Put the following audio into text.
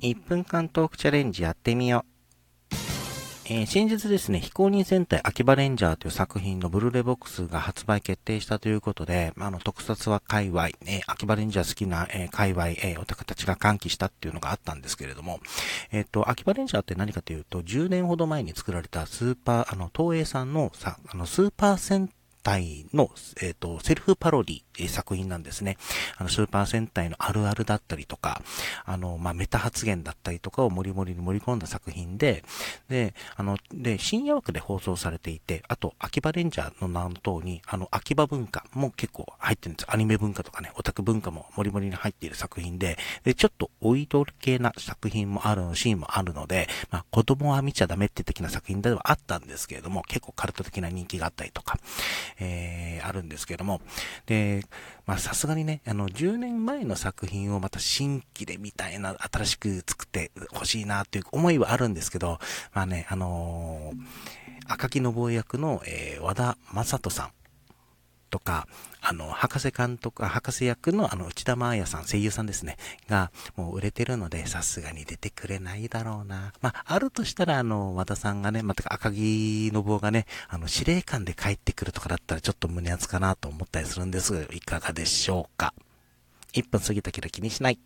1分間トークチャレンジやってみよう。えー、先日ですね、非公認戦隊秋葉レンジャーという作品のブルーレイボックスが発売決定したということで、まあの、特撮は界隈、えー、秋葉レンジャー好きな、えー、界隈、えー、オタクたちが歓喜したっていうのがあったんですけれども、えっ、と、秋葉レンジャーって何かというと、10年ほど前に作られたスーパー、あの、東映さんのさ、あの、スーパー戦隊の、えっ、ー、と、セルフパロディ、えー、作品なんですね。あの、スーパー戦隊のあるあるだったりとか、あの、まあ、メタ発言だったりとかを盛り盛りに盛り込んだ作品で、で、あの、で、深夜枠で放送されていて、あと、秋葉レンジャーの名の通り、あの、秋葉文化も結構入ってるんですアニメ文化とかね、オタク文化も盛り盛りに入っている作品で、で、ちょっとおいどる系な作品もある、シーンもあるので、まあ、子供は見ちゃダメって的な作品ではあったんですけれども、結構カルト的な人気があったりとか、えー、あるんですけども、で、まあさすがにね、あの、10年前の作品をまた新規で見たいな、新しく作ってほしいなという思いはあるんですけど、まあね、あのー、赤木信夫役の、えー、和田正人さんとか、あの、博士監督、博士役のあの、内田真彩さん、声優さんですね、が、もう売れてるので、さすがに出てくれないだろうな。まあ、あるとしたら、あの、和田さんがね、また、赤木の棒がね、あの、司令官で帰ってくるとかだったら、ちょっと胸熱かなと思ったりするんですが、いかがでしょうか。1分過ぎたけど気にしない。